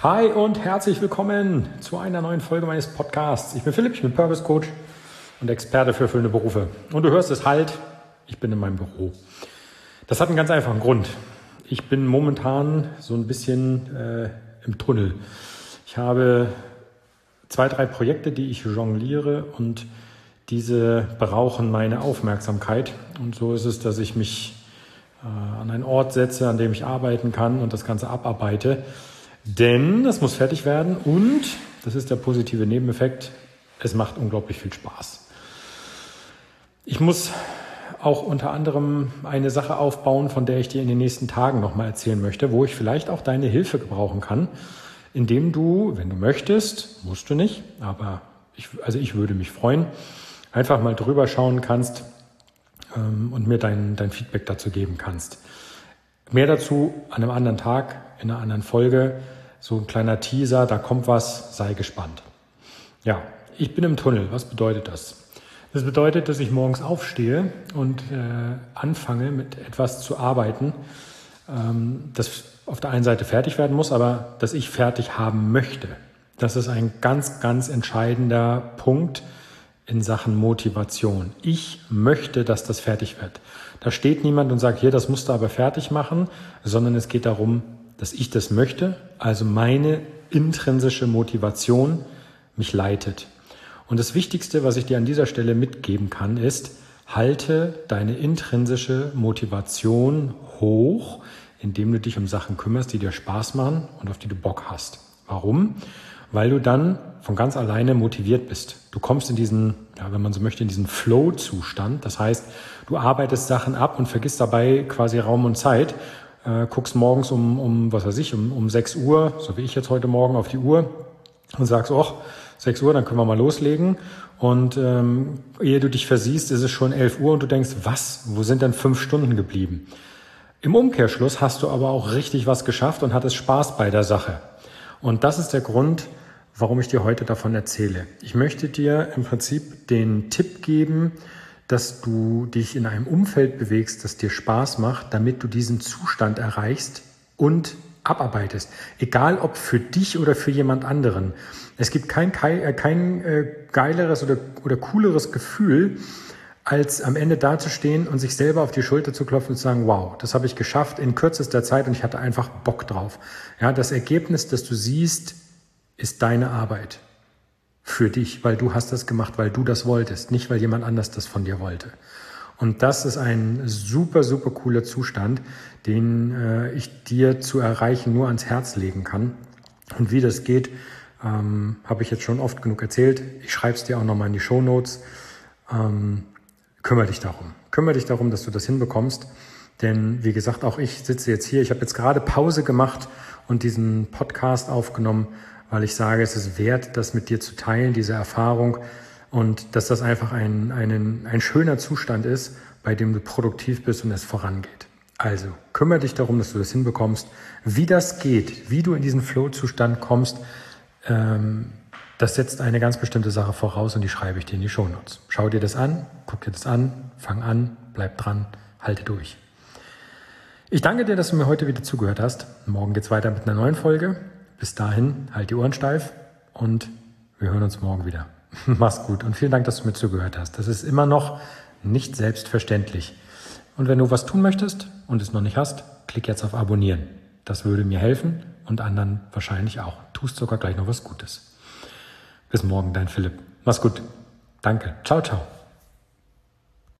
Hi und herzlich willkommen zu einer neuen Folge meines Podcasts. Ich bin Philipp, ich bin Purpose Coach und Experte für erfüllende Berufe. Und du hörst es halt, ich bin in meinem Büro. Das hat einen ganz einfachen Grund. Ich bin momentan so ein bisschen äh, im Tunnel. Ich habe zwei, drei Projekte, die ich jongliere und diese brauchen meine Aufmerksamkeit. Und so ist es, dass ich mich äh, an einen Ort setze, an dem ich arbeiten kann und das Ganze abarbeite. Denn das muss fertig werden und, das ist der positive Nebeneffekt, es macht unglaublich viel Spaß. Ich muss auch unter anderem eine Sache aufbauen, von der ich dir in den nächsten Tagen nochmal erzählen möchte, wo ich vielleicht auch deine Hilfe gebrauchen kann, indem du, wenn du möchtest, musst du nicht, aber ich, also ich würde mich freuen, einfach mal drüber schauen kannst ähm, und mir dein, dein Feedback dazu geben kannst. Mehr dazu an einem anderen Tag, in einer anderen Folge so ein kleiner Teaser, da kommt was, sei gespannt. Ja, ich bin im Tunnel. Was bedeutet das? Das bedeutet, dass ich morgens aufstehe und äh, anfange mit etwas zu arbeiten, ähm, das auf der einen Seite fertig werden muss, aber das ich fertig haben möchte. Das ist ein ganz, ganz entscheidender Punkt in Sachen Motivation. Ich möchte, dass das fertig wird. Da steht niemand und sagt, hier, das musst du aber fertig machen, sondern es geht darum, dass ich das möchte, also meine intrinsische Motivation mich leitet. Und das Wichtigste, was ich dir an dieser Stelle mitgeben kann, ist, halte deine intrinsische Motivation hoch, indem du dich um Sachen kümmerst, die dir Spaß machen und auf die du Bock hast. Warum? Weil du dann von ganz alleine motiviert bist. Du kommst in diesen, ja, wenn man so möchte, in diesen Flow-Zustand. Das heißt, du arbeitest Sachen ab und vergisst dabei quasi Raum und Zeit äh, guckst morgens um, um, was weiß ich, um, um 6 Uhr, so wie ich jetzt heute Morgen, auf die Uhr und sagst, ach, 6 Uhr, dann können wir mal loslegen. Und ähm, ehe du dich versiehst, ist es schon 11 Uhr und du denkst, was, wo sind denn fünf Stunden geblieben? Im Umkehrschluss hast du aber auch richtig was geschafft und hattest Spaß bei der Sache. Und das ist der Grund, warum ich dir heute davon erzähle. Ich möchte dir im Prinzip den Tipp geben, dass du dich in einem Umfeld bewegst, das dir Spaß macht, damit du diesen Zustand erreichst und abarbeitest. Egal ob für dich oder für jemand anderen. Es gibt kein, äh, kein äh, geileres oder, oder cooleres Gefühl, als am Ende dazustehen und sich selber auf die Schulter zu klopfen und zu sagen, wow, das habe ich geschafft in kürzester Zeit und ich hatte einfach Bock drauf. Ja, das Ergebnis, das du siehst, ist deine Arbeit für dich, weil du hast das gemacht, weil du das wolltest, nicht weil jemand anders das von dir wollte. Und das ist ein super, super cooler Zustand, den äh, ich dir zu erreichen nur ans Herz legen kann. Und wie das geht, ähm, habe ich jetzt schon oft genug erzählt. Ich schreibe es dir auch nochmal in die Show Notes. Ähm, kümmere dich darum. Kümmere dich darum, dass du das hinbekommst. Denn wie gesagt, auch ich sitze jetzt hier. Ich habe jetzt gerade Pause gemacht und diesen Podcast aufgenommen, weil ich sage, es ist wert, das mit dir zu teilen, diese Erfahrung und dass das einfach ein, ein, ein schöner Zustand ist, bei dem du produktiv bist und es vorangeht. Also kümmere dich darum, dass du das hinbekommst. Wie das geht, wie du in diesen Flow-Zustand kommst, ähm, das setzt eine ganz bestimmte Sache voraus und die schreibe ich dir in die Shownotes. Schau dir das an, guck dir das an, fang an, bleib dran, halte durch. Ich danke dir, dass du mir heute wieder zugehört hast. Morgen geht's weiter mit einer neuen Folge. Bis dahin, halt die Ohren steif und wir hören uns morgen wieder. Mach's gut und vielen Dank, dass du mir zugehört hast. Das ist immer noch nicht selbstverständlich. Und wenn du was tun möchtest und es noch nicht hast, klick jetzt auf Abonnieren. Das würde mir helfen und anderen wahrscheinlich auch. Tust sogar gleich noch was Gutes. Bis morgen, dein Philipp. Mach's gut. Danke. Ciao, ciao.